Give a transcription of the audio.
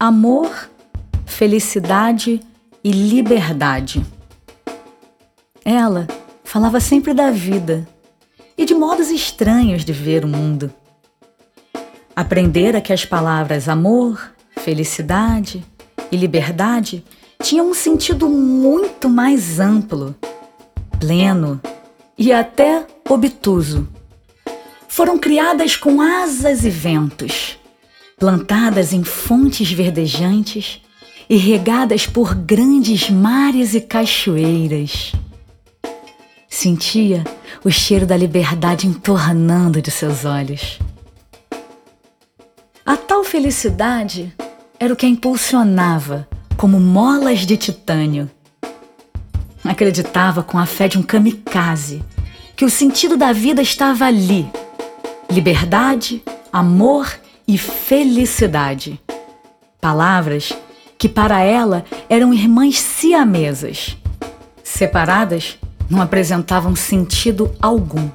amor, felicidade e liberdade. Ela falava sempre da vida e de modos estranhos de ver o mundo. Aprendera que as palavras amor, felicidade e liberdade tinham um sentido muito mais amplo, pleno e até obtuso. Foram criadas com asas e ventos plantadas em fontes verdejantes e regadas por grandes mares e cachoeiras. Sentia o cheiro da liberdade entornando de seus olhos. A tal felicidade era o que a impulsionava como molas de titânio. Acreditava com a fé de um kamikaze que o sentido da vida estava ali: liberdade, amor e felicidade. Palavras que para ela eram irmãs siamesas. Separadas, não apresentavam sentido algum.